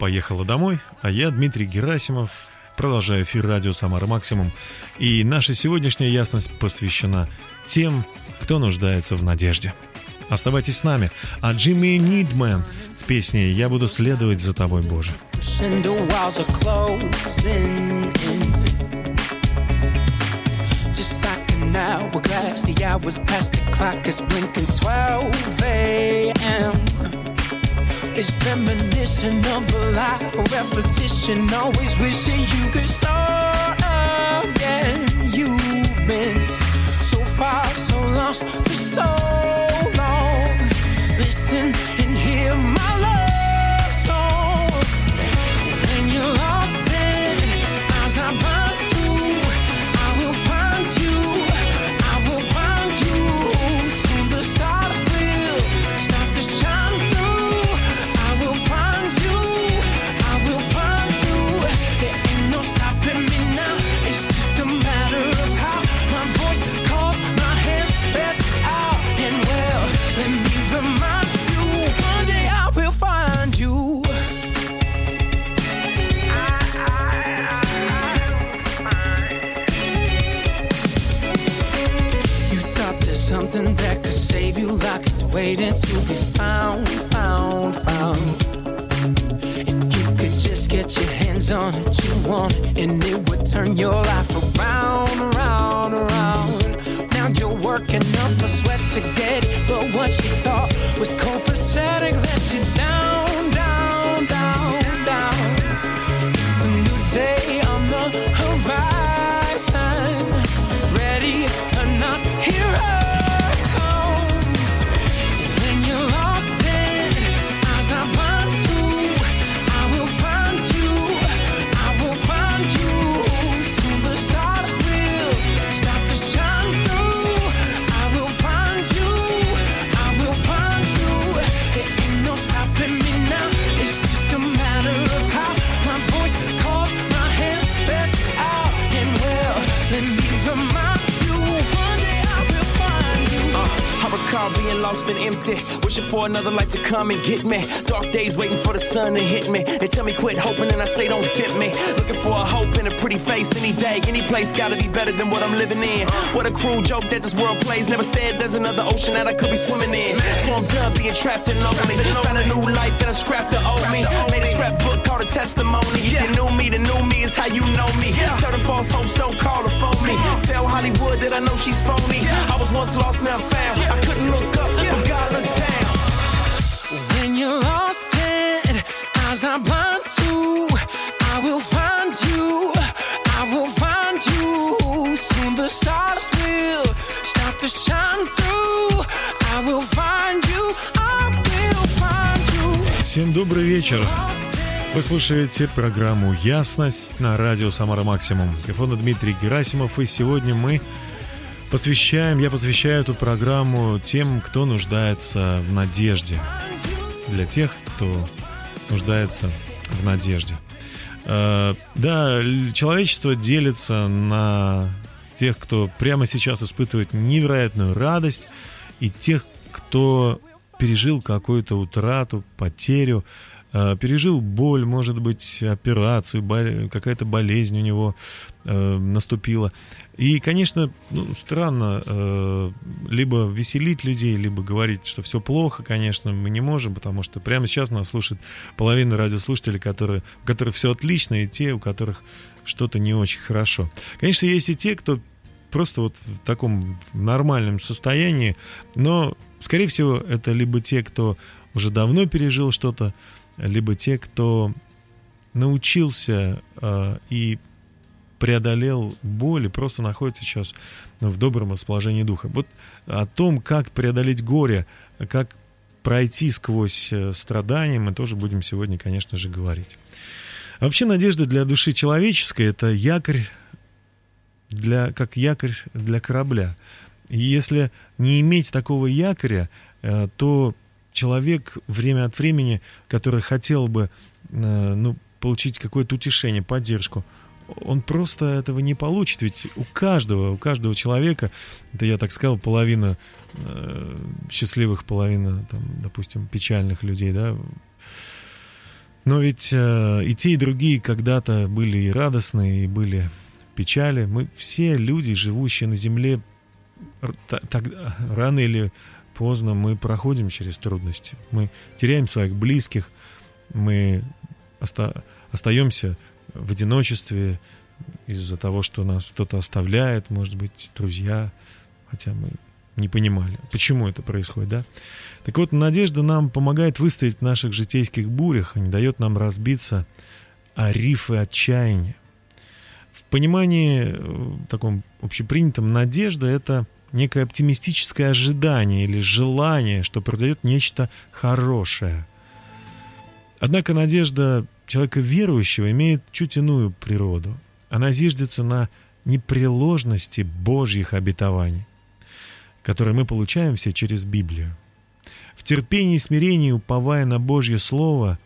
поехала домой, а я, Дмитрий Герасимов, продолжаю эфир радио «Самара Максимум». И наша сегодняшняя ясность посвящена тем, кто нуждается в надежде. Оставайтесь с нами. А Джимми Нидман с песней «Я буду следовать за тобой, Боже». Just like an the hours past the clock is blinking 12 a.m. It's reminiscent of a life of repetition, always wishing you could start again. You've been so far, so lost for so something that could save you, like it's waiting to be found, found, found. If you could just get your hands on it, you want and it would turn your life around, around, around. Now you're working up a sweat to get it, but what you thought was copacetic let you down, lost and empty, wishing for another life to come and get me. Dark days waiting for the sun to hit me. They tell me quit hoping, and I say don't tempt me. Looking for a hope in a pretty face any day, any place gotta be better than what I'm living in. What a cruel joke that this world plays. Never said there's another ocean that I could be swimming in. So I'm done being trapped and lonely. Found a new life and I scrap the old me. Made a scrapbook called a testimony. If you knew me, the new me is how you know me. Tell the false hopes don't call or phone me. Tell Hollywood that I know she's phony. I was once lost, now found. I couldn't look up, Всем добрый вечер. Вы слушаете программу «Ясность» на радио «Самара Максимум». Телефон Дмитрий Герасимов, и сегодня мы посвящаем, я посвящаю эту программу тем, кто нуждается в надежде. Для тех, кто нуждается в надежде. Э, Да, человечество делится на тех, кто прямо сейчас испытывает невероятную радость, и тех, кто пережил какую-то утрату, потерю, э, пережил боль, может быть, операцию, какая-то болезнь у него э, наступила. И, конечно, ну, странно э, либо веселить людей, либо говорить, что все плохо, конечно, мы не можем, потому что прямо сейчас нас слушает половина радиослушателей, которые, у которых все отлично, и те, у которых что-то не очень хорошо. Конечно, есть и те, кто просто вот в таком нормальном состоянии, но, скорее всего, это либо те, кто уже давно пережил что-то, либо те, кто научился э, и преодолел боль и просто находится сейчас в добром расположении духа. Вот о том, как преодолеть горе, как пройти сквозь э, страдания, мы тоже будем сегодня, конечно же, говорить. Вообще надежда для души человеческой – это якорь, для, как якорь для корабля. И если не иметь такого якоря, э, то человек время от времени, который хотел бы э, ну, получить какое-то утешение, поддержку, он просто этого не получит. Ведь у каждого, у каждого человека, это я так сказал, половина э, счастливых, половина, там, допустим, печальных людей, да. Но ведь э, и те, и другие когда-то были и радостные, и были печали. Мы все люди, живущие на земле, так, рано или поздно мы проходим через трудности. Мы теряем своих близких, мы оста остаемся в одиночестве из-за того, что нас кто-то оставляет, может быть, друзья, хотя мы не понимали, почему это происходит, да? Так вот, надежда нам помогает выстоять в наших житейских бурях, а не дает нам разбиться о рифы отчаяния. В понимании э, таком общепринятом надежда — это некое оптимистическое ожидание или желание, что произойдет нечто хорошее. Однако надежда человека верующего имеет чуть иную природу. Она зиждется на непреложности Божьих обетований, которые мы получаем все через Библию. В терпении и смирении, уповая на Божье Слово,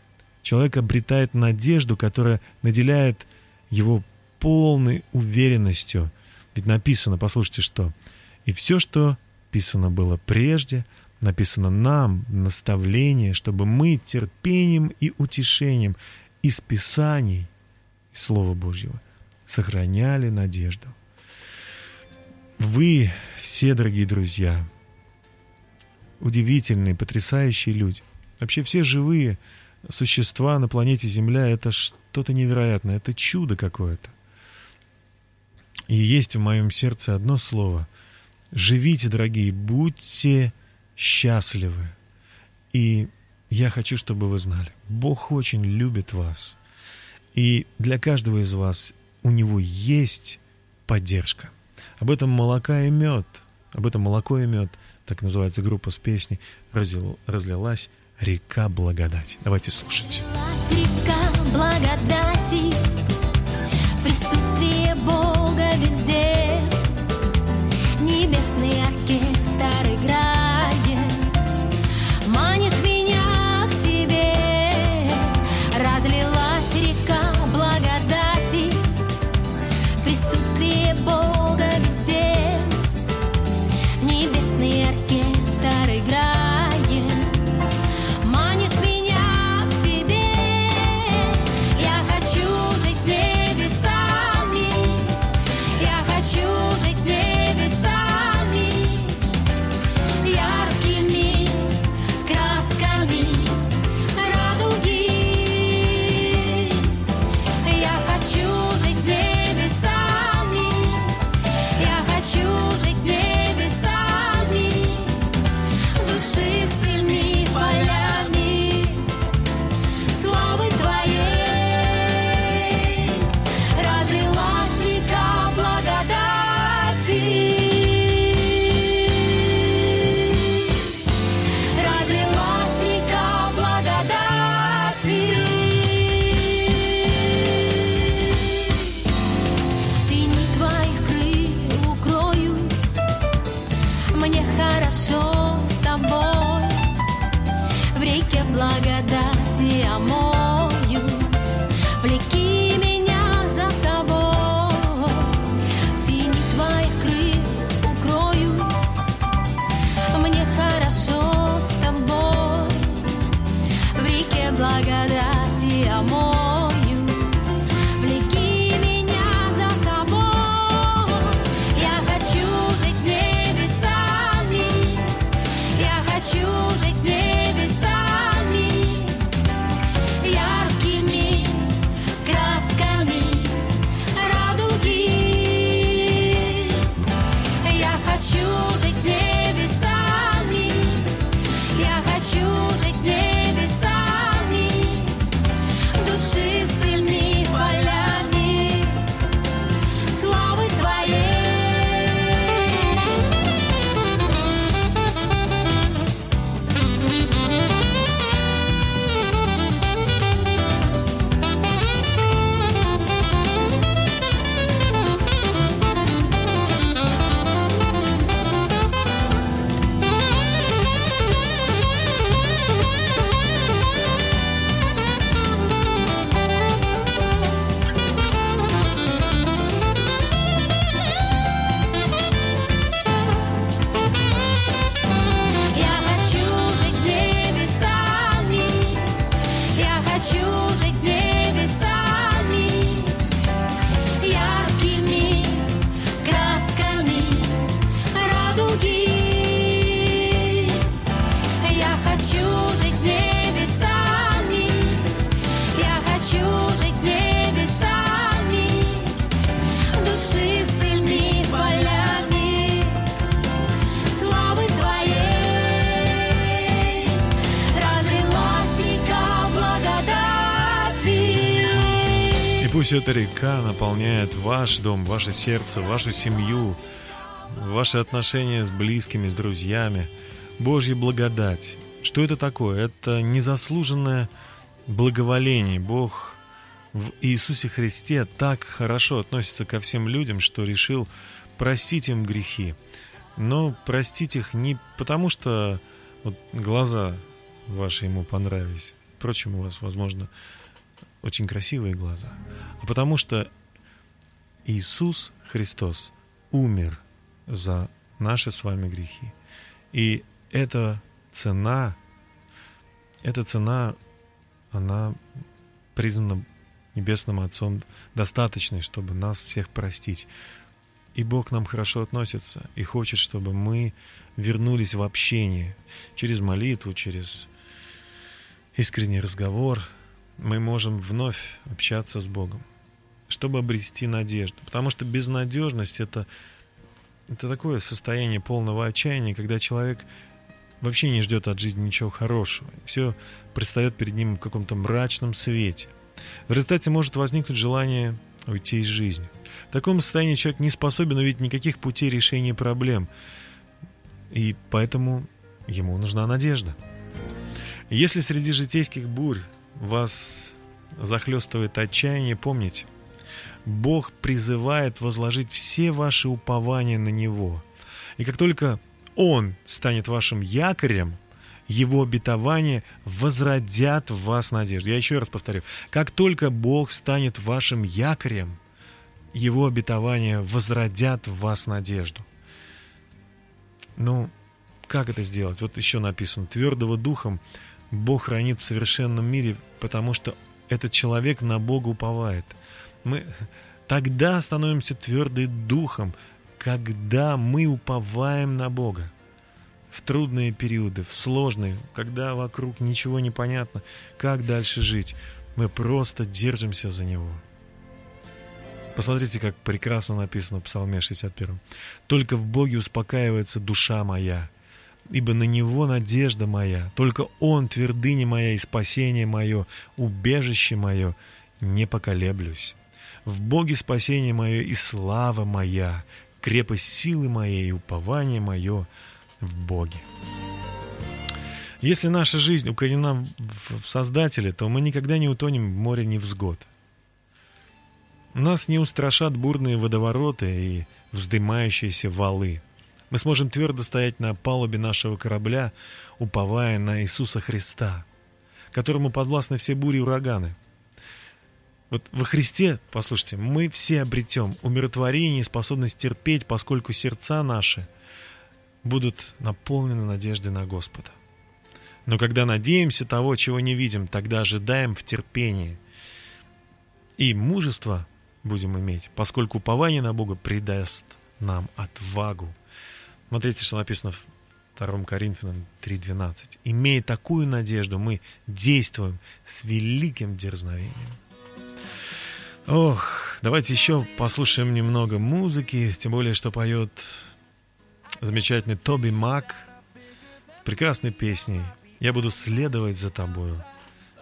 человек обретает надежду, которая наделяет его полной уверенностью. Ведь написано, послушайте, что «И все, что писано было прежде, написано нам, наставление, чтобы мы терпением и утешением из Писаний, из Слова Божьего, сохраняли надежду. Вы все, дорогие друзья, удивительные, потрясающие люди. Вообще все живые существа на планете Земля — это что-то невероятное, это чудо какое-то. И есть в моем сердце одно слово. Живите, дорогие, будьте счастливы. И я хочу, чтобы вы знали, Бог очень любит вас. И для каждого из вас у Него есть поддержка. Об этом молока и мед, об этом молоко и мед, так называется группа с песней, разлилась река благодати. Давайте слушать. Река благодати, присутствие пусть эта река наполняет ваш дом, ваше сердце, вашу семью, ваши отношения с близкими, с друзьями. Божья благодать. Что это такое? Это незаслуженное благоволение. Бог в Иисусе Христе так хорошо относится ко всем людям, что решил простить им грехи. Но простить их не потому, что вот глаза ваши ему понравились. Впрочем, у вас, возможно, очень красивые глаза. А потому что Иисус Христос умер за наши с вами грехи. И эта цена, эта цена, она признана Небесным Отцом достаточной, чтобы нас всех простить. И Бог нам хорошо относится и хочет, чтобы мы вернулись в общение через молитву, через искренний разговор. Мы можем вновь общаться с Богом, чтобы обрести надежду. Потому что безнадежность это, это такое состояние полного отчаяния, когда человек вообще не ждет от жизни ничего хорошего. Все предстает перед ним в каком-то мрачном свете. В результате может возникнуть желание уйти из жизни. В таком состоянии человек не способен увидеть никаких путей решения проблем. И поэтому ему нужна надежда. Если среди житейских бурь вас захлестывает отчаяние, помните, Бог призывает возложить все ваши упования на Него. И как только Он станет вашим якорем, Его обетования возродят в вас надежду. Я еще раз повторю. Как только Бог станет вашим якорем, Его обетования возродят в вас надежду. Ну, как это сделать? Вот еще написано, твердого духом Бог хранит в совершенном мире, потому что этот человек на Бога уповает. Мы тогда становимся твердым духом, когда мы уповаем на Бога. В трудные периоды, в сложные, когда вокруг ничего не понятно, как дальше жить, мы просто держимся за Него. Посмотрите, как прекрасно написано в Псалме 61. «Только в Боге успокаивается душа моя, ибо на Него надежда моя, только Он твердыня моя и спасение мое, убежище мое, не поколеблюсь. В Боге спасение мое и слава моя, крепость силы моей и упование мое в Боге». Если наша жизнь укорена в Создателе, то мы никогда не утонем в море невзгод. Нас не устрашат бурные водовороты и вздымающиеся валы. Мы сможем твердо стоять на палубе нашего корабля, уповая на Иисуса Христа, которому подвластны все бури и ураганы. Вот во Христе, послушайте, мы все обретем умиротворение и способность терпеть, поскольку сердца наши будут наполнены надеждой на Господа. Но когда надеемся того, чего не видим, тогда ожидаем в терпении. И мужество будем иметь, поскольку упование на Бога придаст нам отвагу. Смотрите, что написано в 2 Коринфянам 3.12. Имея такую надежду, мы действуем с великим дерзновением. Ох, давайте еще послушаем немного музыки, тем более, что поет замечательный Тоби Мак прекрасной песней «Я буду следовать за тобою,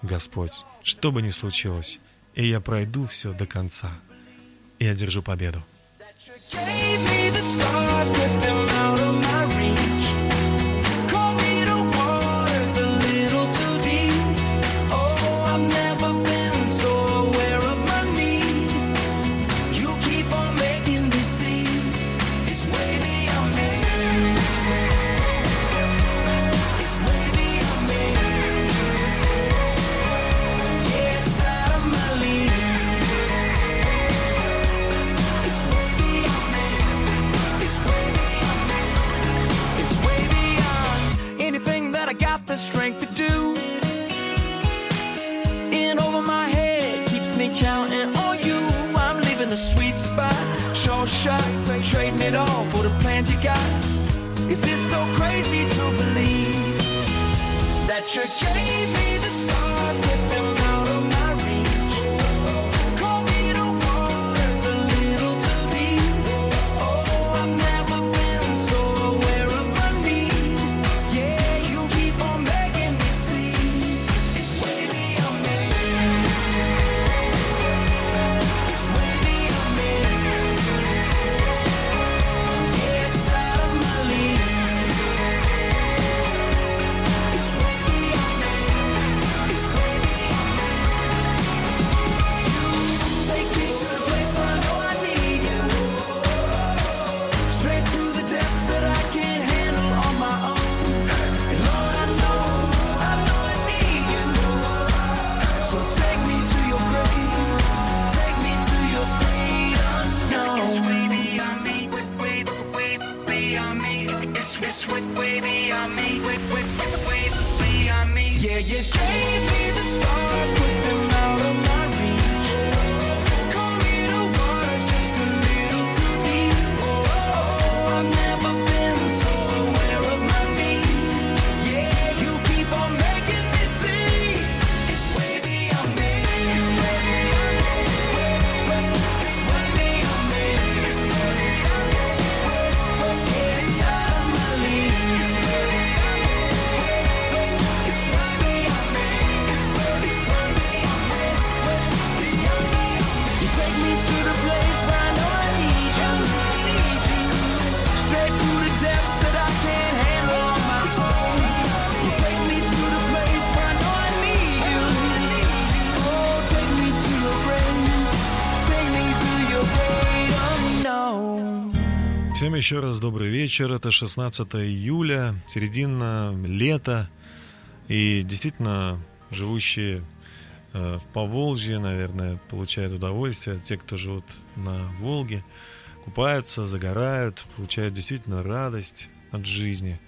Господь, что бы ни случилось, и я пройду все до конца, и одержу победу». Gave me the stars, you gave me Yeah, you gave me еще раз добрый вечер. Это 16 июля, середина лета. И действительно, живущие э, в Поволжье, наверное, получают удовольствие. Те, кто живут на Волге, купаются, загорают, получают действительно радость от жизни.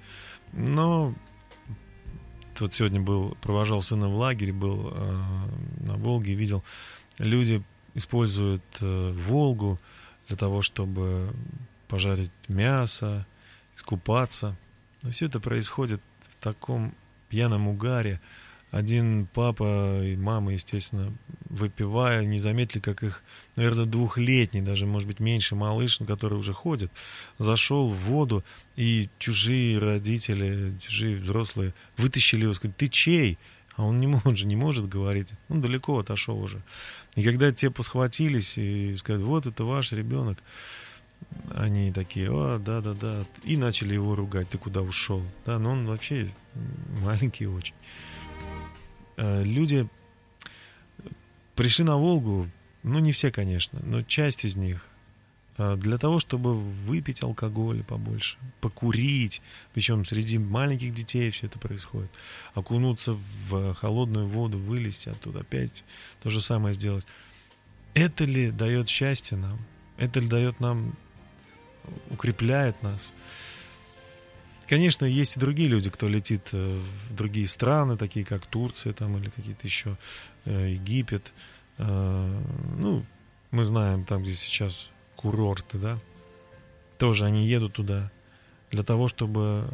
Но вот сегодня был, провожал сына в лагерь, был э, на Волге, видел, люди используют э, Волгу для того, чтобы пожарить мясо, искупаться. Но все это происходит в таком пьяном угаре. Один папа и мама, естественно, выпивая, не заметили, как их, наверное, двухлетний, даже, может быть, меньше малыш, ну, который уже ходит, зашел в воду, и чужие родители, чужие взрослые вытащили его, сказали, ты чей? А он не может же, не может говорить. Он далеко отошел уже. И когда те подхватились и сказали, вот это ваш ребенок, они такие, о, да-да-да, и начали его ругать, ты куда ушел? Да, но он вообще маленький очень. Э, Люди пришли на Волгу, ну не все, конечно, но часть из них, э, для того, чтобы выпить алкоголь побольше, покурить, причем среди маленьких детей все это происходит, окунуться в холодную воду, вылезти оттуда, опять то же самое сделать. Это ли дает счастье нам? Это ли дает нам, укрепляет нас? Конечно, есть и другие люди, кто летит э, в другие страны, такие как Турция там, или какие-то еще э, Египет. Э, Ну, мы знаем, там, где сейчас курорты, да, тоже они едут туда для того, чтобы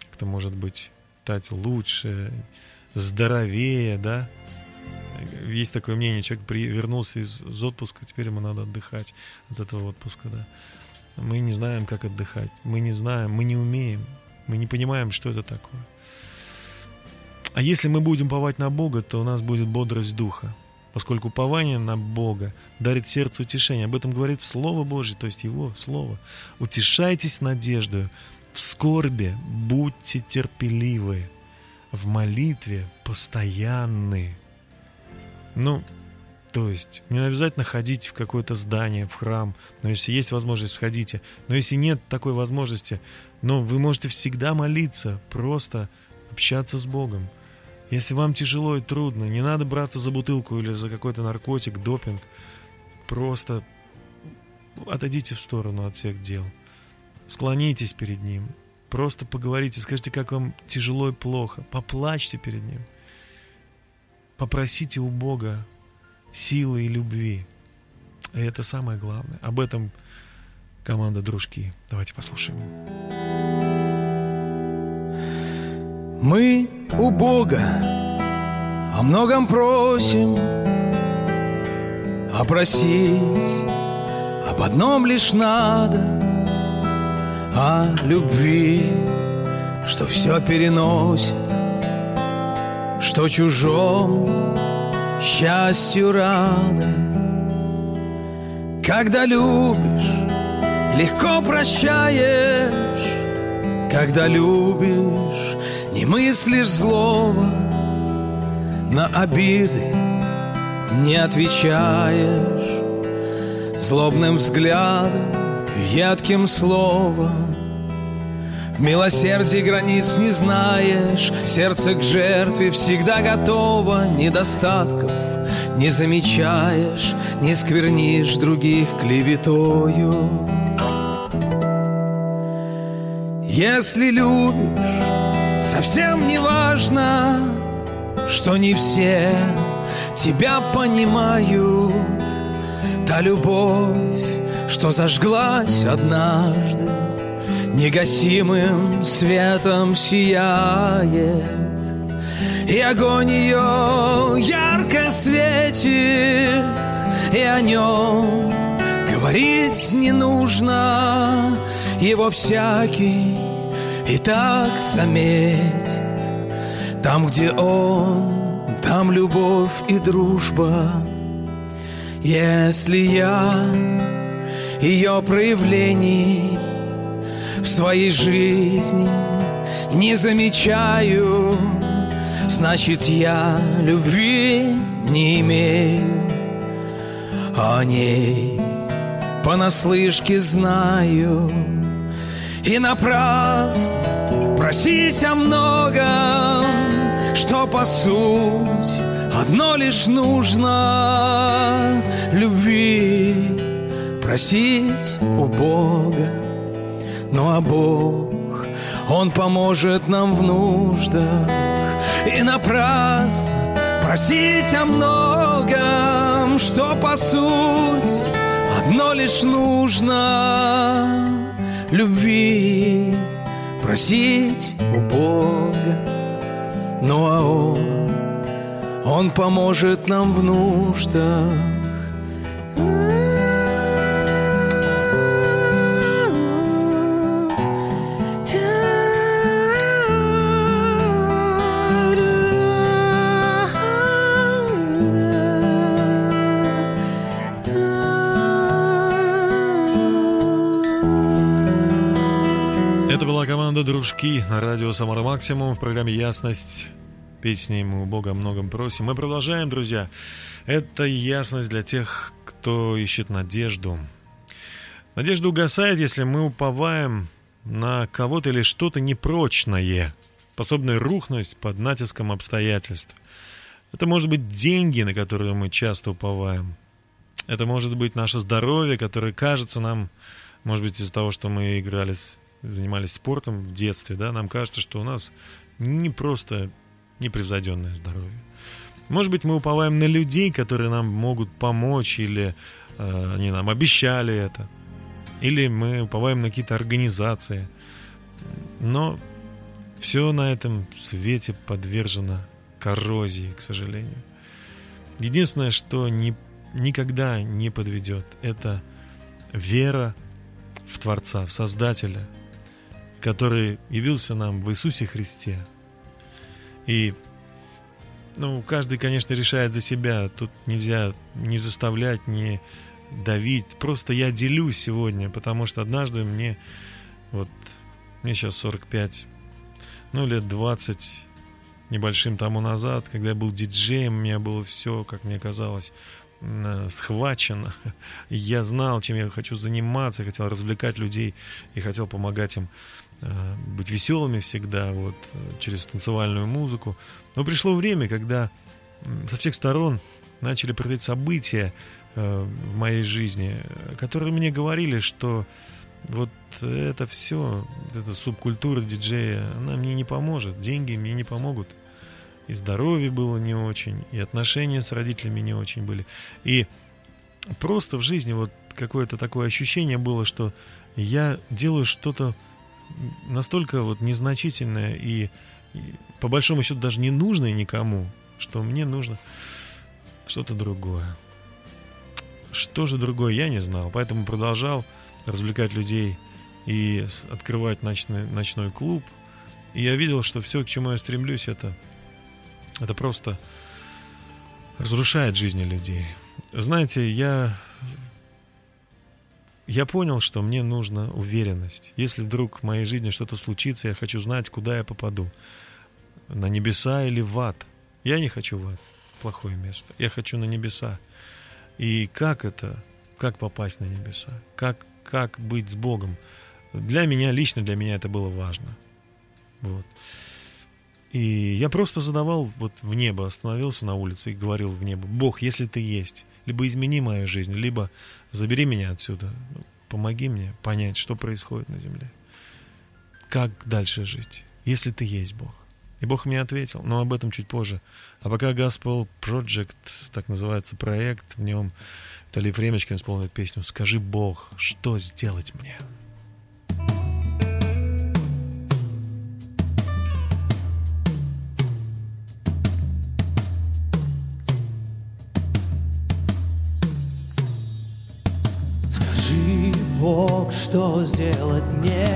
как-то, может быть, стать лучше, здоровее, да. Есть такое мнение, человек при, вернулся из, из отпуска, теперь ему надо отдыхать от этого отпуска, да. Мы не знаем, как отдыхать. Мы не знаем, мы не умеем. Мы не понимаем, что это такое. А если мы будем повать на Бога, то у нас будет бодрость духа. Поскольку пование на Бога дарит сердцу утешение. Об этом говорит Слово Божье, то есть Его Слово. Утешайтесь надеждою. В скорби будьте терпеливы. В молитве постоянны. Ну, то есть не обязательно ходить в какое-то здание, в храм, но если есть возможность, сходите. Но если нет такой возможности, но вы можете всегда молиться, просто общаться с Богом. Если вам тяжело и трудно, не надо браться за бутылку или за какой-то наркотик, допинг. Просто отойдите в сторону от всех дел. Склонитесь перед Ним. Просто поговорите, скажите, как вам тяжело и плохо. Поплачьте перед Ним. Попросите у Бога силы и любви. И это самое главное. Об этом команда «Дружки». Давайте послушаем. Мы у Бога о многом просим, а просить об одном лишь надо, о любви, что все переносит, что чужому счастью рада. Когда любишь, легко прощаешь, когда любишь, не мыслишь злого, на обиды не отвечаешь. Злобным взглядом, едким словом В милосердии границ не знаешь Сердце к жертве всегда готово Недостатков не замечаешь Не сквернишь других клеветою. Если любишь, совсем не важно Что не все тебя понимают Та любовь, что зажглась однажды Негасимым светом сияет И огонь ее ярко светит И о нем говорить не нужно Его всякий и так заметит Там, где он, там любовь и дружба. Если я ее проявлений В своей жизни не замечаю. Значит, я любви не имею О ней понаслышке знаю. И напрасно просись о многом Что по суть одно лишь нужно. Любви просить у Бога Ну а Бог, Он поможет нам в нуждах. И напрасно просить о многом Что по суть одно лишь нужно. Любви просить у Бога. Ну а Он, Он поможет нам в нуждах «Дружки» на радио «Самара Максимум» в программе «Ясность». Песни мы у Бога многом просим. Мы продолжаем, друзья. Это ясность для тех, кто ищет надежду. Надежда угасает, если мы уповаем на кого-то или что-то непрочное, способное рухнуть под натиском обстоятельств. Это может быть деньги, на которые мы часто уповаем. Это может быть наше здоровье, которое кажется нам, может быть, из-за того, что мы играли, занимались спортом в детстве, да, нам кажется, что у нас не просто непревзойденное здоровье. Может быть, мы уповаем на людей, которые нам могут помочь, или э, они нам обещали это. Или мы уповаем на какие-то организации. Но все на этом свете подвержено коррозии, к сожалению. Единственное, что не, никогда не подведет, это вера в Творца, в Создателя, который явился нам в Иисусе Христе. И ну, каждый, конечно, решает за себя. Тут нельзя не заставлять, не давить. Просто я делюсь сегодня, потому что однажды мне, вот, мне сейчас 45, ну, лет 20 небольшим тому назад, когда я был диджеем, у меня было все, как мне казалось, м, схвачено. Я знал, чем я хочу заниматься, хотел развлекать людей и хотел помогать им э, быть веселыми всегда, вот, э, через танцевальную музыку. Но пришло время, когда со всех сторон начали происходить события э, в моей жизни, э, которые мне говорили, что вот это все, эта субкультура диджея, она мне не поможет, деньги мне не помогут. И здоровье было не очень, и отношения с родителями не очень были. И просто в жизни вот какое-то такое ощущение было, что я делаю что-то настолько вот незначительное и, и по большому счету даже не нужное никому, что мне нужно что-то другое. Что же другое, я не знал, поэтому продолжал развлекать людей и открывать ночной, ночной клуб. И я видел, что все, к чему я стремлюсь, это, это просто разрушает жизни людей. Знаете, я, я понял, что мне нужна уверенность. Если вдруг в моей жизни что-то случится, я хочу знать, куда я попаду. На небеса или в ад. Я не хочу в ад. Плохое место. Я хочу на небеса. И как это? Как попасть на небеса? Как, как быть с Богом? Для меня, лично для меня это было важно. Вот. И я просто задавал вот в небо, остановился на улице и говорил в небо, Бог, если ты есть, либо измени мою жизнь, либо забери меня отсюда, Ну, помоги мне понять, что происходит на земле. Как дальше жить, если ты есть Бог. И Бог мне ответил, но об этом чуть позже. А пока Gospel Project, так называется проект, в нем Виталий Фремечкин исполнит песню «Скажи, Бог, что сделать мне?» Бог, что сделать мне?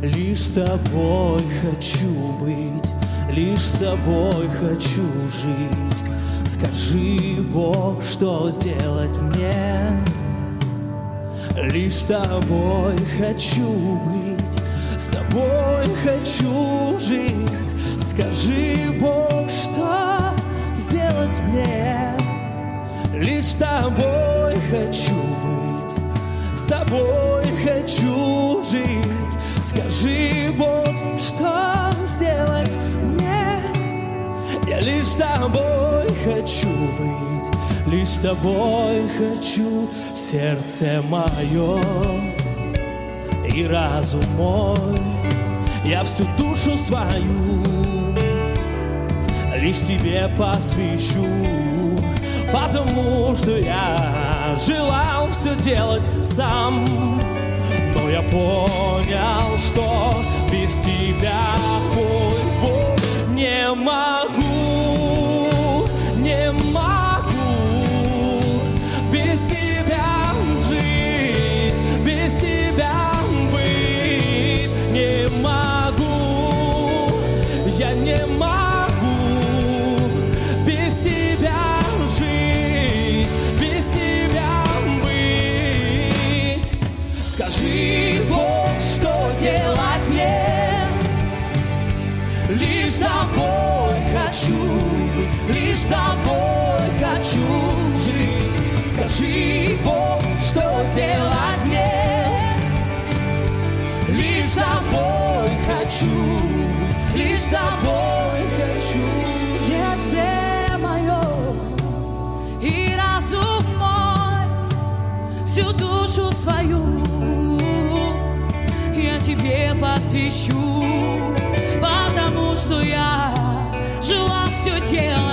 Лишь с тобой хочу быть, лишь с тобой хочу жить. Скажи, Бог, что сделать мне? Лишь с тобой хочу быть, с тобой хочу жить. Скажи, Бог, что сделать мне? Лишь с тобой хочу быть, тобой хочу жить. Скажи, Бог, что сделать мне? Я лишь тобой хочу быть, лишь тобой хочу сердце мое и разум мой. Я всю душу свою лишь тебе посвящу, потому что я желал все делать сам. Но я понял, что без тебя, мой Бог, не могу, не могу. Без тебя жить, без тебя быть, не могу, я не могу лишь с тобой хочу. Сердце мое и разум мой, всю душу свою я тебе посвящу, потому что я желал все делать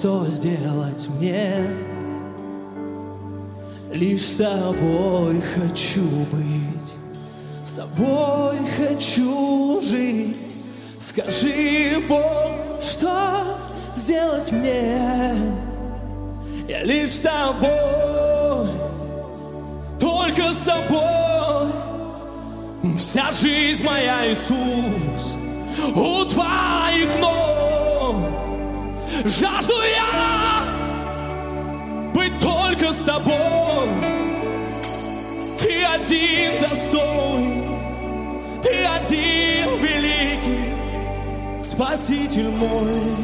что сделать мне? Лишь с тобой хочу быть, с тобой хочу жить. Скажи, Бог, что сделать мне? Я лишь с тобой, только с тобой. Вся жизнь моя, Иисус, у твоих ног. Жажду я быть только с тобой. Ты один достойный, ты один великий, Спаситель мой.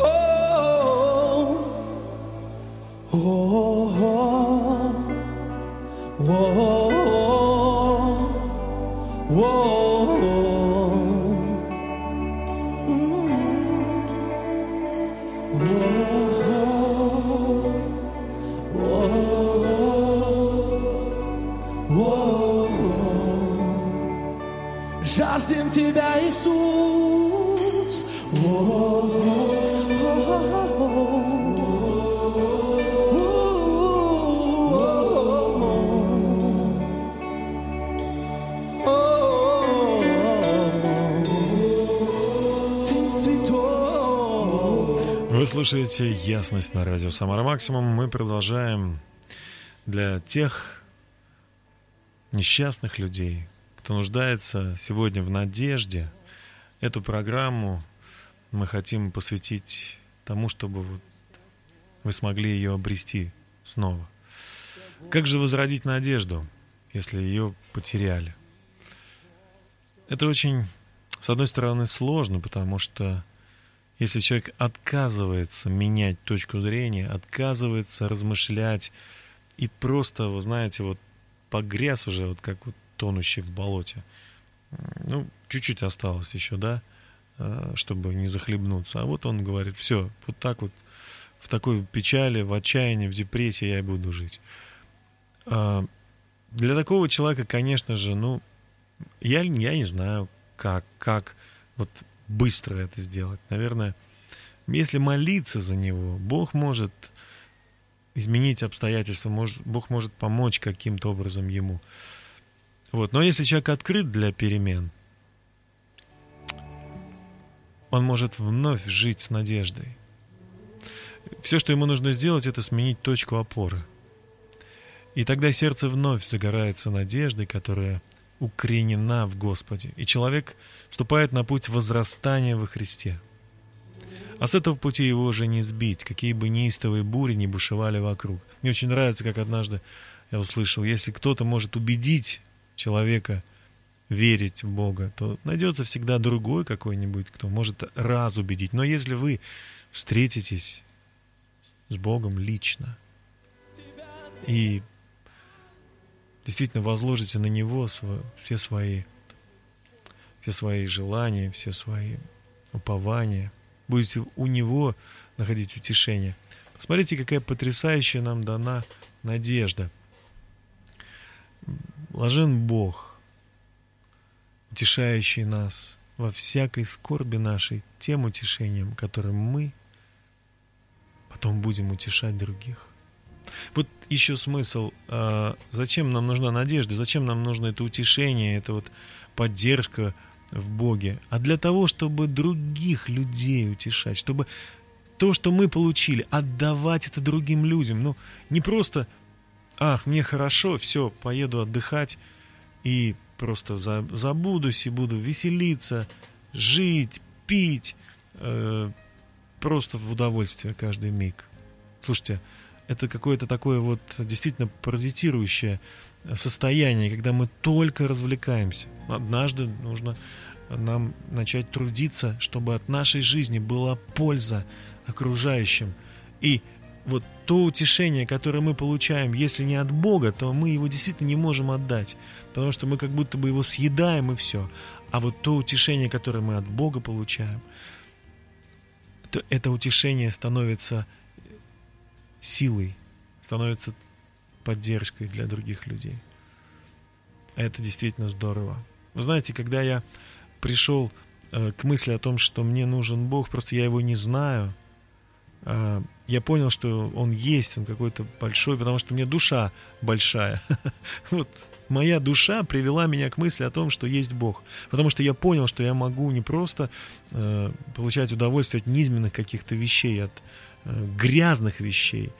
О, Жаждем Тебя, Иисус. Вы слушаете «Ясность» на радио «Самара Максимум». Мы продолжаем для тех несчастных людей, кто нуждается сегодня в надежде. Эту программу мы хотим посвятить тому, чтобы вот вы смогли ее обрести снова. Как же возродить надежду, если ее потеряли? Это очень, с одной стороны, сложно, потому что если человек отказывается менять точку зрения, отказывается размышлять и просто, вы знаете, вот погряз уже, вот как вот тонущий в болоте. Ну, чуть-чуть осталось еще, да, э, чтобы не захлебнуться. А вот он говорит, все, вот так вот, в такой печали, в отчаянии, в депрессии я и буду жить. А, Для такого человека, конечно же, ну, я, я не знаю, как, как вот быстро это сделать. Наверное, если молиться за него, Бог может изменить обстоятельства, может, Бог может помочь каким-то образом ему. Вот. Но если человек открыт для перемен, он может вновь жить с надеждой. Все, что ему нужно сделать, это сменить точку опоры. И тогда сердце вновь загорается надеждой, которая укоренена в Господе. И человек вступает на путь возрастания во Христе. А с этого пути его уже не сбить, какие бы неистовые бури не бушевали вокруг. Мне очень нравится, как однажды я услышал, если кто-то может убедить человека верить в Бога, то найдется всегда другой какой-нибудь, кто может раз убедить. Но если вы встретитесь с Богом лично и действительно возложите на Него все свои, все свои желания, все свои упования, будете у Него находить утешение. Посмотрите, какая потрясающая нам дана надежда. Блажен Бог, утешающий нас во всякой скорби нашей тем утешением, которым мы потом будем утешать других. Вот еще смысл. а, Зачем нам нужна надежда? Зачем нам нужно это утешение, это вот поддержка в Боге? А для того, чтобы других людей утешать, чтобы то, что мы получили, отдавать это другим людям. Ну, не просто, ах, мне хорошо, все, поеду отдыхать и просто за- забудусь и буду веселиться, жить, пить, э, просто в удовольствие каждый миг. Слушайте, это какое-то такое вот действительно паразитирующее состояние, когда мы только развлекаемся. Однажды нужно нам начать трудиться, чтобы от нашей жизни была польза окружающим. И вот то утешение, которое мы получаем, если не от Бога, то мы его действительно не можем отдать, потому что мы как будто бы его съедаем и все. А вот то утешение, которое мы от Бога получаем, то это утешение становится силой, становится поддержкой для других людей. Это действительно здорово. Вы знаете, когда я пришел э, к мысли о том, что мне нужен Бог, просто я его не знаю, э, я понял, что Он есть, Он какой-то большой, потому что у меня душа большая. Вот моя душа привела меня к мысли о том, что есть Бог. Потому что я понял, что я могу не просто э, получать удовольствие от низменных каких-то вещей, от э, грязных вещей,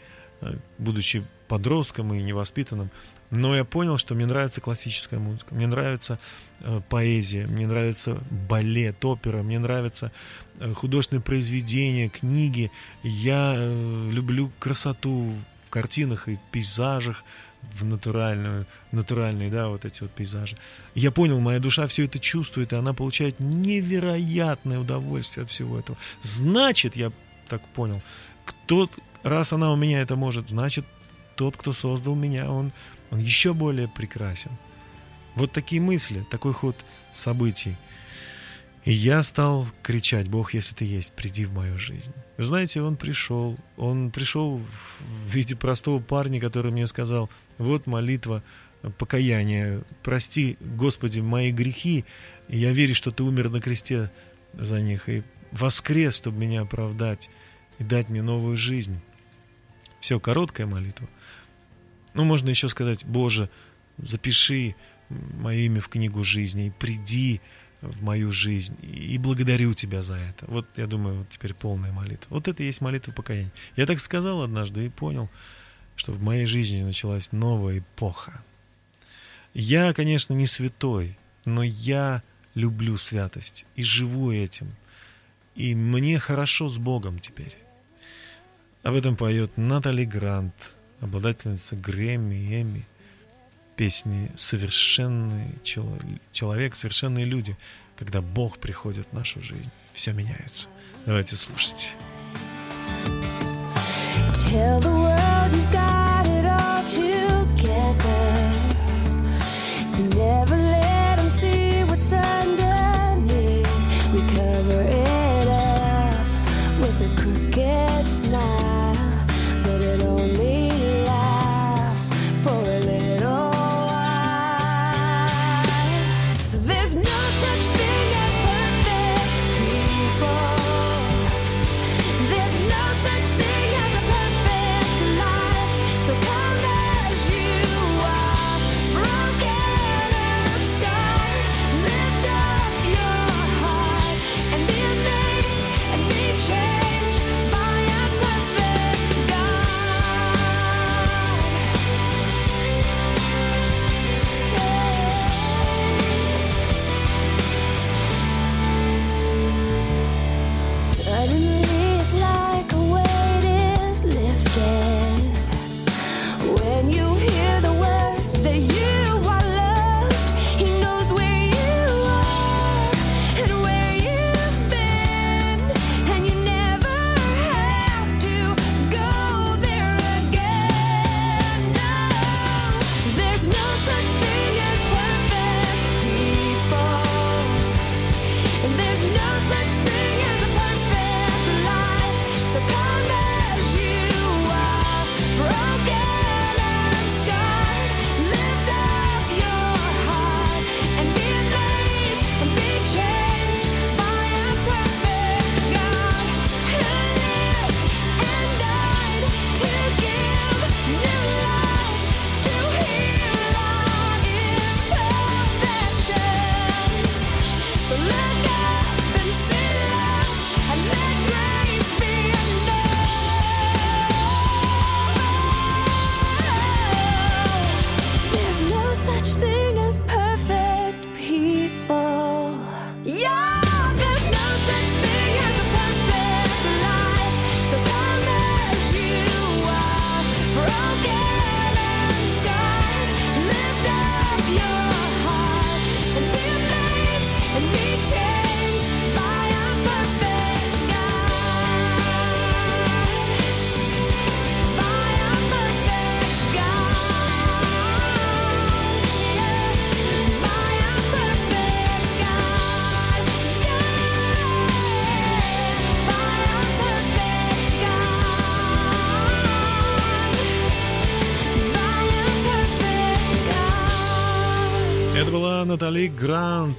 будучи подростком и невоспитанным, но я понял, что мне нравится классическая музыка, мне нравится э, поэзия, мне нравится балет, опера, мне нравятся э, художественные произведения, книги. Я э, люблю красоту в картинах и пейзажах, в натуральную, натуральные, да, вот эти вот пейзажи. Я понял, моя душа все это чувствует, и она получает невероятное удовольствие от всего этого. Значит, я так понял, кто, раз она у меня это может, значит, тот, кто создал меня, он, он еще более прекрасен. Вот такие мысли, такой ход событий. И я стал кричать, Бог, если ты есть, приди в мою жизнь. Вы знаете, он пришел. Он пришел в виде простого парня, который мне сказал, вот молитва покаяния, прости, Господи, мои грехи, и я верю, что ты умер на кресте за них, и воскрес, чтобы меня оправдать и дать мне новую жизнь. Все, короткая молитва. Ну, можно еще сказать, Боже, запиши мое имя в книгу жизни и приди в мою жизнь. И благодарю тебя за это. Вот, я думаю, вот теперь полная молитва. Вот это и есть молитва покаяния. Я так сказал однажды и понял, что в моей жизни началась новая эпоха. Я, конечно, не святой, но я люблю святость и живу этим. И мне хорошо с Богом теперь. Об этом поет Натали Грант, обладательница Грэмми и Эмми. Песни «Совершенный чело- человек», «Совершенные люди», когда Бог приходит в нашу жизнь. Все меняется. Давайте слушать. Tell the world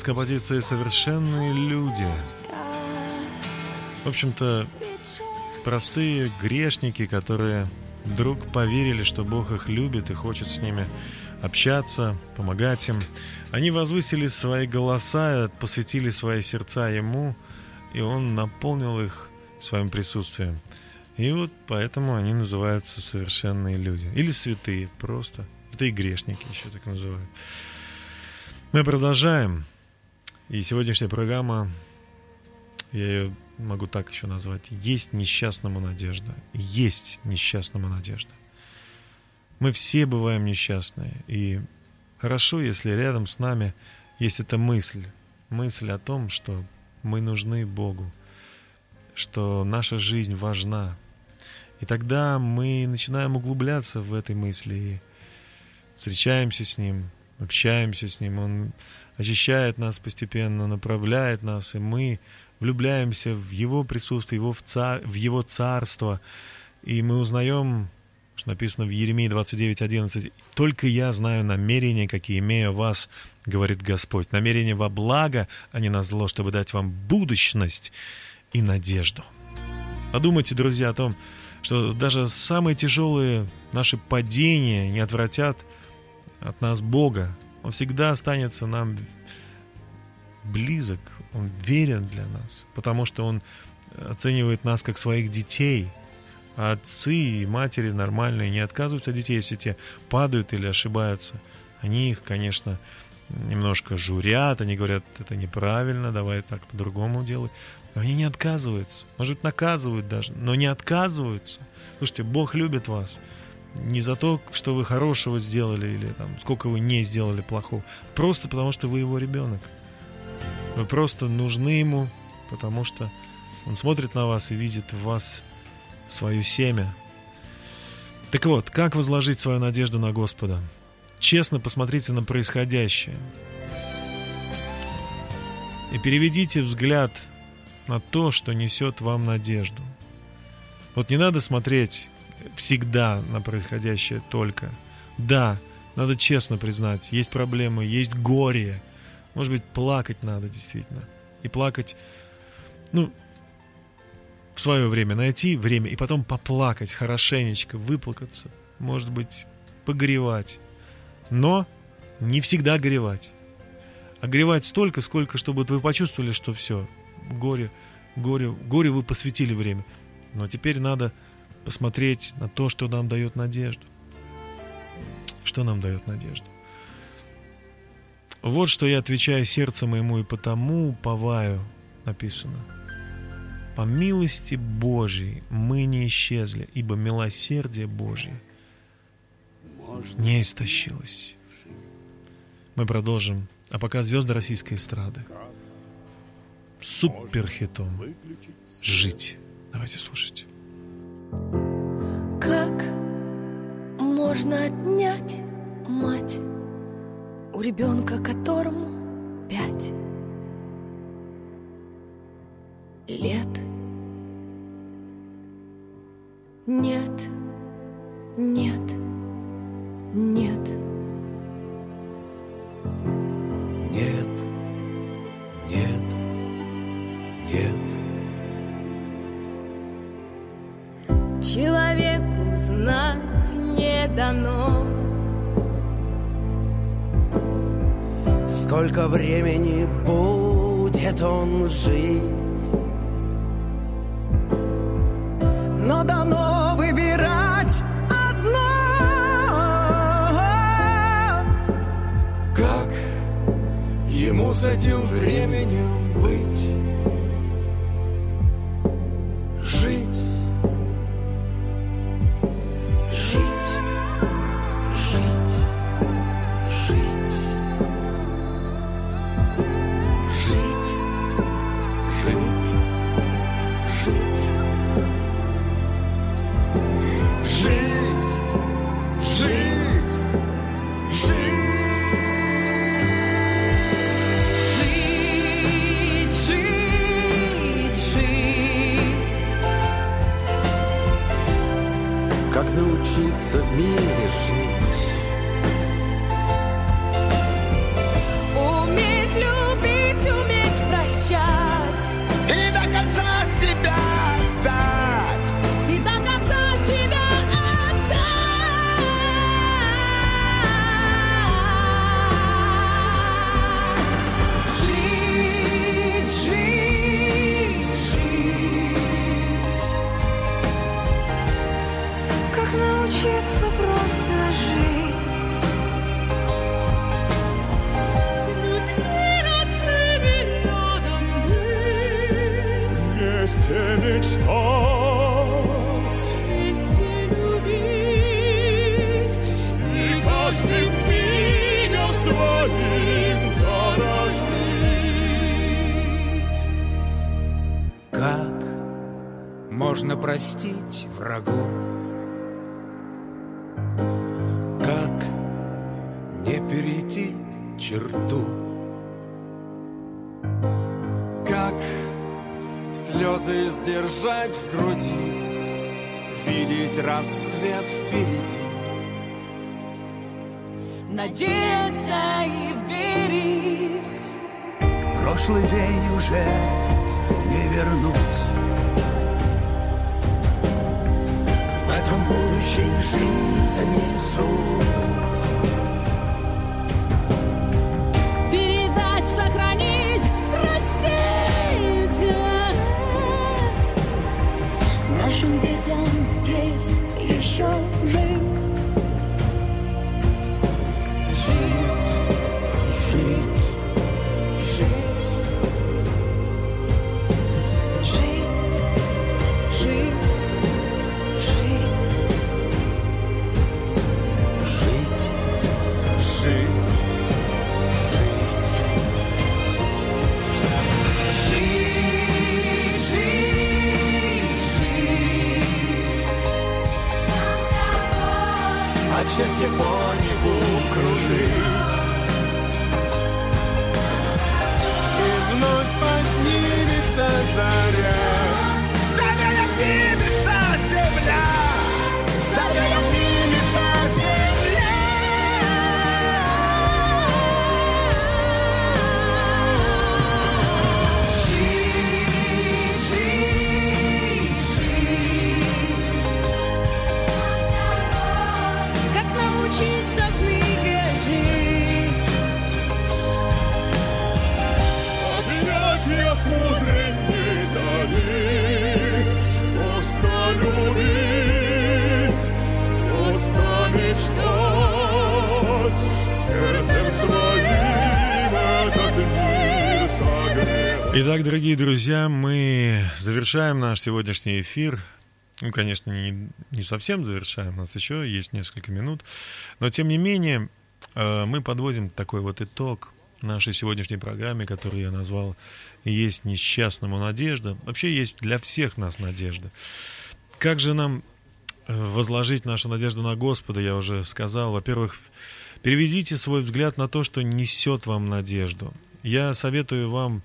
Композицией «Совершенные люди». В общем-то, простые грешники, которые вдруг поверили, что Бог их любит и хочет с ними общаться, помогать им. Они возвысили свои голоса, посвятили свои сердца Ему, и Он наполнил их своим присутствием. И вот поэтому они называются совершенные люди. Или святые просто. Святые грешники еще так называют. Мы продолжаем. И сегодняшняя программа, я ее могу так еще назвать, «Есть несчастному надежда». Есть несчастному надежда. Мы все бываем несчастные. И хорошо, если рядом с нами есть эта мысль. Мысль о том, что мы нужны Богу, что наша жизнь важна. И тогда мы начинаем углубляться в этой мысли и встречаемся с Ним, общаемся с Ним. Он очищает нас постепенно, направляет нас, и мы влюбляемся в Его присутствие, его в, цар, в Его царство. И мы узнаем, что написано в Еремии 29.11, «Только я знаю намерения, какие имею вас, говорит Господь, намерения во благо, а не на зло, чтобы дать вам будущность и надежду». Подумайте, друзья, о том, что даже самые тяжелые наши падения не отвратят от нас Бога. Он всегда останется нам близок, Он верен для нас, потому что Он оценивает нас как своих детей. А отцы и матери нормальные не отказываются от детей, если те падают или ошибаются. Они их, конечно, немножко журят, они говорят, это неправильно, давай так по-другому делай. Но они не отказываются. Может быть, наказывают даже, но не отказываются. Слушайте, Бог любит вас. Не за то, что вы хорошего сделали или там, сколько вы не сделали плохого. Просто потому, что вы его ребенок. Вы просто нужны ему, потому что он смотрит на вас и видит в вас свое семя. Так вот, как возложить свою надежду на Господа? Честно посмотрите на происходящее. И переведите взгляд на то, что несет вам надежду. Вот не надо смотреть всегда на происходящее только. Да, надо честно признать, есть проблемы, есть горе. Может быть, плакать надо действительно. И плакать, ну, в свое время найти время и потом поплакать хорошенечко, выплакаться. Может быть, погоревать. Но не всегда горевать. А горевать столько, сколько, чтобы вы почувствовали, что все, горе, горе, горе вы посвятили время. Но теперь надо посмотреть на то, что нам дает надежду. Что нам дает надежду? Вот что я отвечаю сердцу моему, и потому поваю, написано. По милости Божьей мы не исчезли, ибо милосердие Божье не истощилось. Мы продолжим. А пока звезды российской эстрады. Суперхитом. Жить. Давайте слушать. Как можно отнять мать у ребенка, которому пять лет? Нет, нет, нет. дано. Сколько времени будет он жить? Но дано выбирать одно. Как ему с этим временем быть? Видеть рассвет впереди? Надеяться и верить Прошлый день уже не вернуть. В этом будущей жизни суть. days Итак, дорогие друзья, мы завершаем наш сегодняшний эфир. Ну, конечно, не, не совсем завершаем, у нас еще есть несколько минут. Но, тем не менее, э, мы подводим такой вот итог нашей сегодняшней программе, которую я назвал «Есть несчастному надежда». Вообще есть для всех нас надежда. Как же нам э, возложить нашу надежду на Господа, я уже сказал. Во-первых, переведите свой взгляд на то, что несет вам надежду. Я советую вам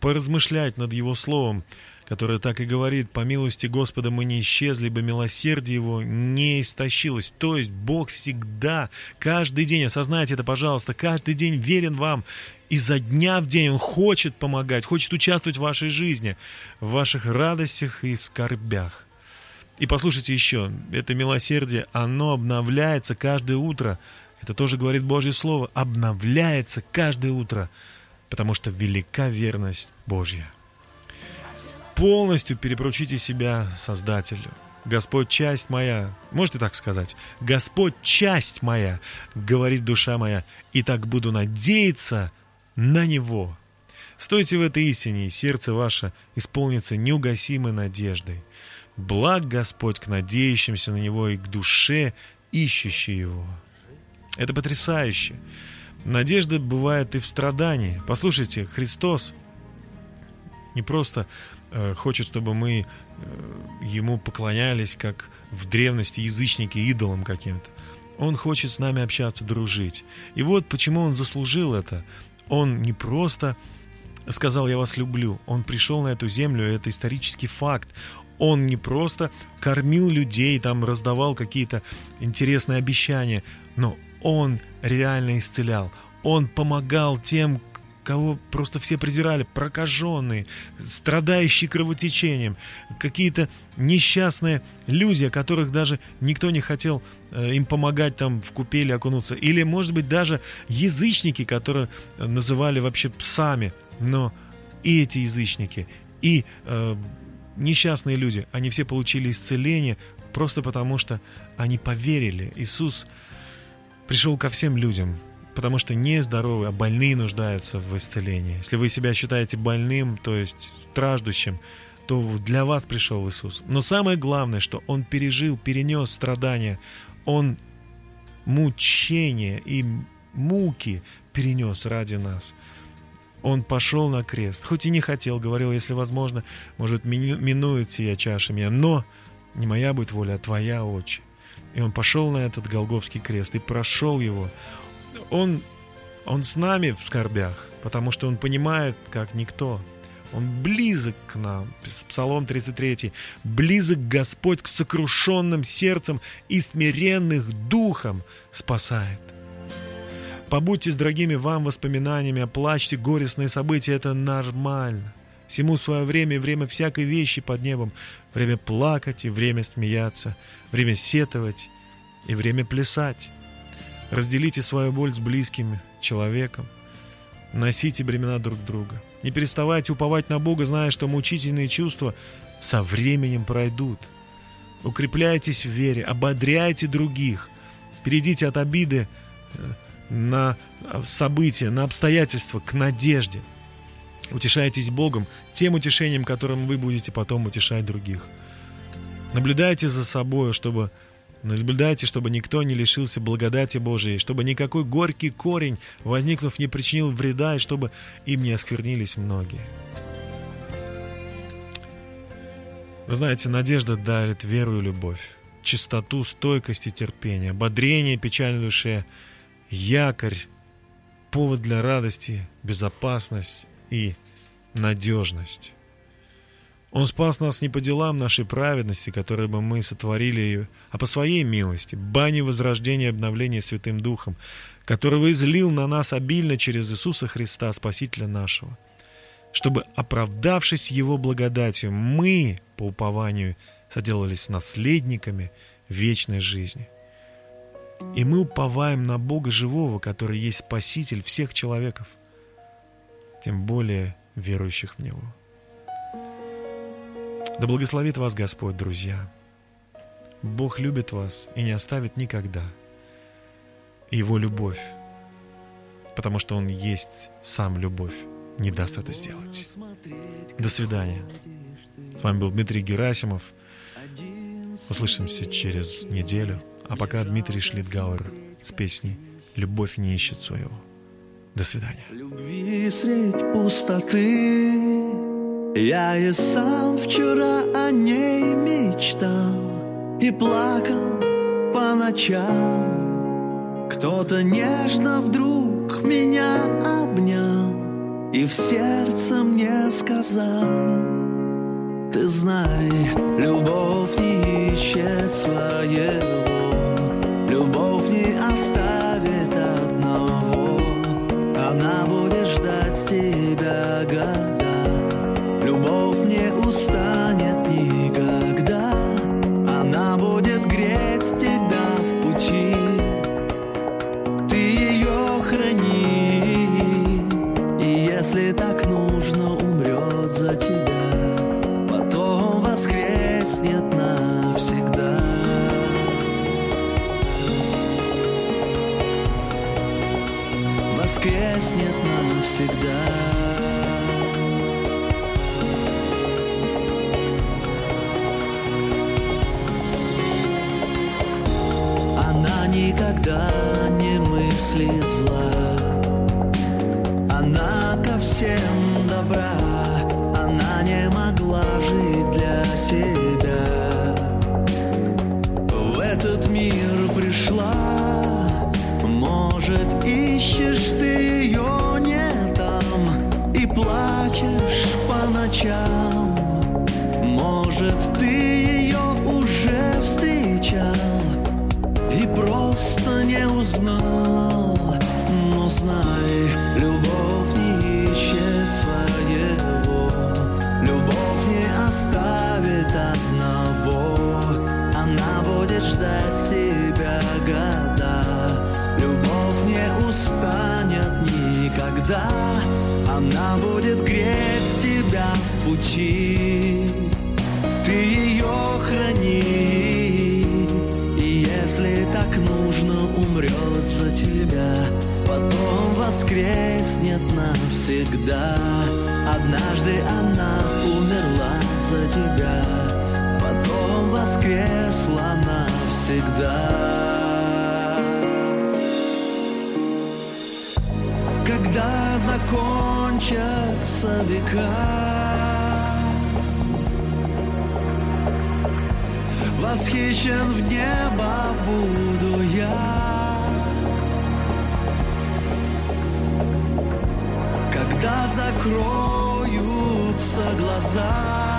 поразмышлять над Его Словом, которое так и говорит, «По милости Господа мы не исчезли, ибо милосердие Его не истощилось». То есть Бог всегда, каждый день, осознайте это, пожалуйста, каждый день верен вам. Изо дня в день Он хочет помогать, хочет участвовать в вашей жизни, в ваших радостях и скорбях. И послушайте еще, это милосердие, оно обновляется каждое утро. Это тоже говорит Божье Слово, обновляется каждое утро, потому что велика верность Божья. Полностью перепоручите себя Создателю. Господь, часть моя, можете так сказать, Господь, часть моя, говорит душа моя, и так буду надеяться на Него. Стойте в этой истине, и сердце ваше исполнится неугасимой надеждой. Благ Господь к надеющимся на Него и к душе, ищущей Его. Это потрясающе. Надежда бывает и в страдании. Послушайте, Христос не просто э, хочет, чтобы мы э, Ему поклонялись, как в древности язычники идолам каким-то. Он хочет с нами общаться, дружить. И вот почему он заслужил это. Он не просто сказал «я вас люблю», он пришел на эту землю, это исторический факт. Он не просто кормил людей, там раздавал какие-то интересные обещания, но он реально исцелял. Он помогал тем, кого просто все презирали, прокаженные, страдающие кровотечением, какие-то несчастные люди, о которых даже никто не хотел э, им помогать там в купели окунуться, или, может быть, даже язычники, которые называли вообще псами, но и эти язычники, и э, несчастные люди, они все получили исцеление просто потому, что они поверили. Иисус пришел ко всем людям, потому что не здоровые, а больные нуждаются в исцелении. Если вы себя считаете больным, то есть страждущим, то для вас пришел Иисус. Но самое главное, что Он пережил, перенес страдания, Он мучения и муки перенес ради нас. Он пошел на крест, хоть и не хотел, говорил, если возможно, может, мину- минует сия чаша меня, но не моя будет воля, а твоя, Отче. И он пошел на этот Голговский крест и прошел его. Он, он с нами в скорбях, потому что он понимает, как никто. Он близок к нам. Псалом 33. «Близок Господь к сокрушенным сердцем и смиренных духом спасает». Побудьте с дорогими вам воспоминаниями, оплачьте горестные события, это нормально. Всему свое время и время всякой вещи под небом. Время плакать и время смеяться, время сетовать и время плясать. Разделите свою боль с близким человеком. Носите бремена друг друга. Не переставайте уповать на Бога, зная, что мучительные чувства со временем пройдут. Укрепляйтесь в вере, ободряйте других. Перейдите от обиды э, на события, на обстоятельства, к надежде. Утешайтесь Богом тем утешением, которым вы будете потом утешать других. Наблюдайте за собой, чтобы Наблюдайте, чтобы никто не лишился благодати Божией, чтобы никакой горький корень, возникнув, не причинил вреда, и чтобы им не осквернились многие. Вы знаете, надежда дарит веру и любовь, чистоту, стойкость и терпение, ободрение печальной душе, якорь, повод для радости, безопасность и надежность. Он спас нас не по делам нашей праведности, которые бы мы сотворили, а по своей милости, бани возрождения и обновления Святым Духом, которого излил на нас обильно через Иисуса Христа, Спасителя нашего, чтобы, оправдавшись Его благодатью, мы, по упованию, соделались наследниками вечной жизни. И мы уповаем на Бога живого, который есть Спаситель всех человеков, тем более верующих в Него. Да благословит вас Господь, друзья. Бог любит вас и не оставит никогда. Его любовь, потому что Он есть сам любовь, не даст это сделать. До свидания. С вами был Дмитрий Герасимов. Услышимся через неделю. А пока Дмитрий Шлитгауэр с песней «Любовь не ищет своего». До свидания. Любви средь пустоты Я и сам вчера о ней мечтал И плакал по ночам Кто-то нежно вдруг меня обнял И в сердце мне сказал Ты знай, любовь не ищет своего Любовь не оставит Она будет всегда Если так нужно, умрет за тебя. Потом воскреснет навсегда. Однажды она умерла за тебя. Потом воскресла навсегда. Когда закончатся века Восхищен в небо буду я. Когда закроются глаза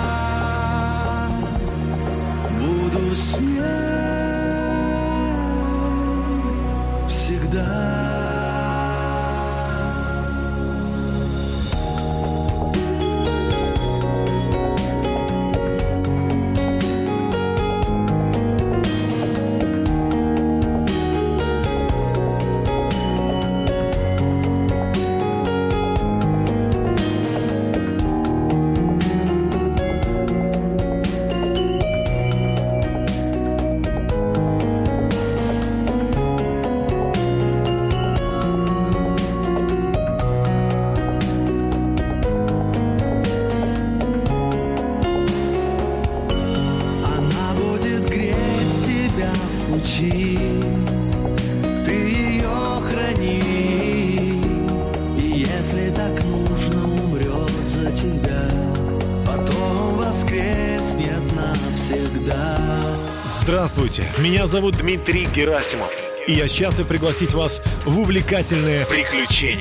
Меня зовут Дмитрий Герасимов. И я счастлив пригласить вас в увлекательное приключение.